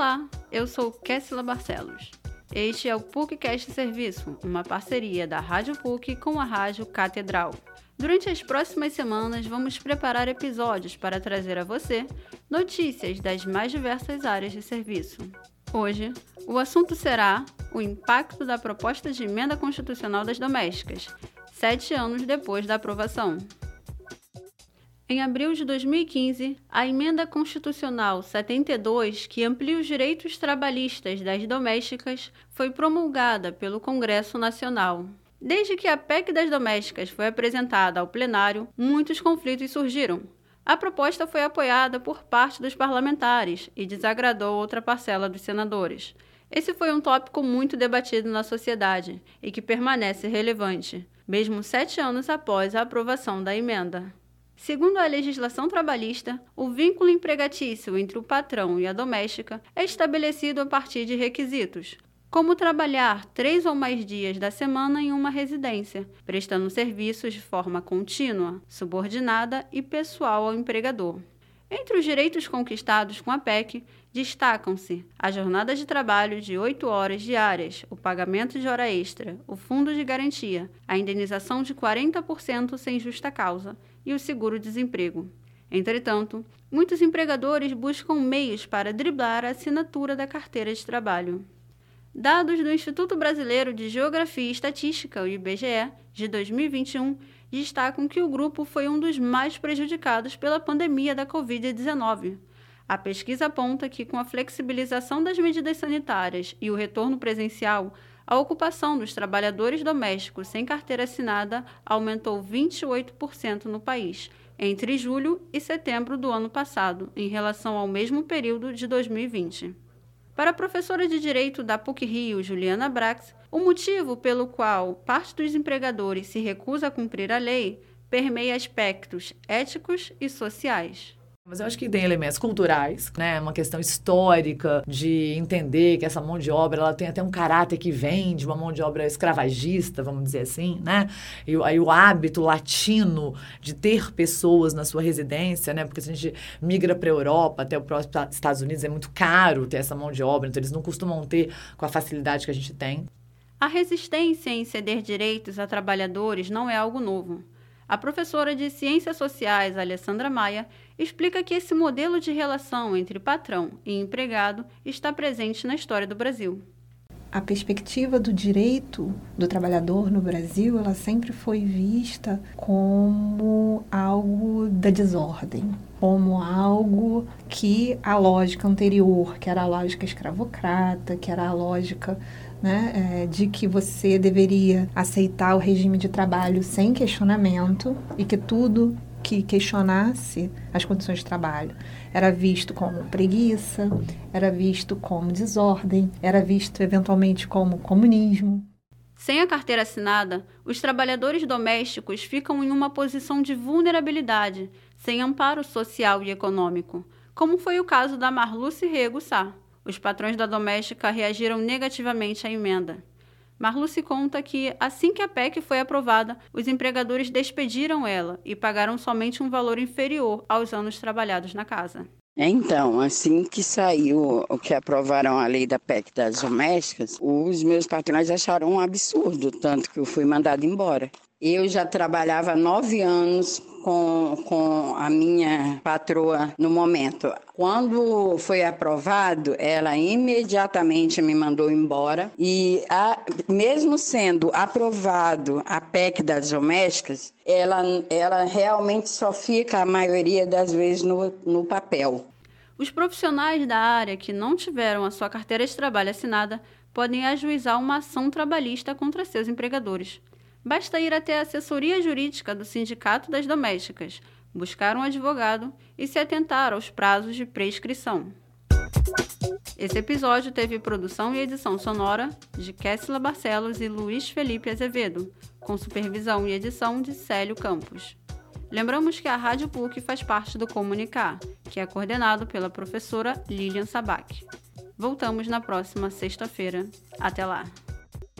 Olá, eu sou Kessila Barcelos. Este é o PUCcast Serviço, uma parceria da Rádio PUC com a Rádio Catedral. Durante as próximas semanas, vamos preparar episódios para trazer a você notícias das mais diversas áreas de serviço. Hoje, o assunto será o impacto da proposta de emenda constitucional das domésticas, sete anos depois da aprovação. Em abril de 2015, a Emenda Constitucional 72, que amplia os direitos trabalhistas das domésticas, foi promulgada pelo Congresso Nacional. Desde que a PEC das domésticas foi apresentada ao plenário, muitos conflitos surgiram. A proposta foi apoiada por parte dos parlamentares e desagradou outra parcela dos senadores. Esse foi um tópico muito debatido na sociedade e que permanece relevante, mesmo sete anos após a aprovação da emenda. Segundo a legislação trabalhista, o vínculo empregatício entre o patrão e a doméstica é estabelecido a partir de requisitos, como trabalhar três ou mais dias da semana em uma residência, prestando serviços de forma contínua, subordinada e pessoal ao empregador. Entre os direitos conquistados com a PEC, destacam-se a jornada de trabalho de 8 horas diárias, o pagamento de hora extra, o fundo de garantia, a indenização de 40% sem justa causa e o seguro-desemprego. Entretanto, muitos empregadores buscam meios para driblar a assinatura da carteira de trabalho. Dados do Instituto Brasileiro de Geografia e Estatística, o IBGE, de 2021, destacam que o grupo foi um dos mais prejudicados pela pandemia da Covid-19. A pesquisa aponta que, com a flexibilização das medidas sanitárias e o retorno presencial, a ocupação dos trabalhadores domésticos sem carteira assinada aumentou 28% no país entre julho e setembro do ano passado, em relação ao mesmo período de 2020. Para a professora de Direito da PUC-Rio, Juliana Brax, o motivo pelo qual parte dos empregadores se recusa a cumprir a lei permeia aspectos éticos e sociais. Mas eu acho que tem elementos culturais, né? Uma questão histórica de entender que essa mão de obra ela tem até um caráter que vem de uma mão de obra escravagista, vamos dizer assim, né? E aí o hábito latino de ter pessoas na sua residência, né? Porque se a gente migra para a Europa, até o próximo Estados Unidos, é muito caro ter essa mão de obra, então eles não costumam ter com a facilidade que a gente tem. A resistência em ceder direitos a trabalhadores não é algo novo. A professora de Ciências Sociais, Alessandra Maia, explica que esse modelo de relação entre patrão e empregado está presente na história do Brasil. A perspectiva do direito do trabalhador no Brasil, ela sempre foi vista como algo da desordem, como algo que a lógica anterior, que era a lógica escravocrata, que era a lógica né, é, de que você deveria aceitar o regime de trabalho sem questionamento e que tudo que questionasse as condições de trabalho era visto como preguiça, era visto como desordem, era visto eventualmente como comunismo. Sem a carteira assinada, os trabalhadores domésticos ficam em uma posição de vulnerabilidade, sem amparo social e econômico, como foi o caso da Marluce Rego Sá. Os patrões da doméstica reagiram negativamente à emenda. Marluce conta que, assim que a PEC foi aprovada, os empregadores despediram ela e pagaram somente um valor inferior aos anos trabalhados na casa. Então, assim que saiu o que aprovaram a lei da PEC das domésticas, os meus patrões acharam um absurdo, tanto que eu fui mandado embora. Eu já trabalhava nove anos com, com a minha patroa no momento. Quando foi aprovado, ela imediatamente me mandou embora e a, mesmo sendo aprovado a PEC das domésticas, ela, ela realmente só fica a maioria das vezes no, no papel. Os profissionais da área que não tiveram a sua carteira de trabalho assinada podem ajuizar uma ação trabalhista contra seus empregadores. Basta ir até a assessoria jurídica do Sindicato das Domésticas, buscar um advogado e se atentar aos prazos de prescrição. Esse episódio teve produção e edição sonora de Kessila Barcelos e Luiz Felipe Azevedo, com supervisão e edição de Célio Campos. Lembramos que a Rádio PUC faz parte do Comunicar, que é coordenado pela professora Lilian Sabac. Voltamos na próxima sexta-feira. Até lá!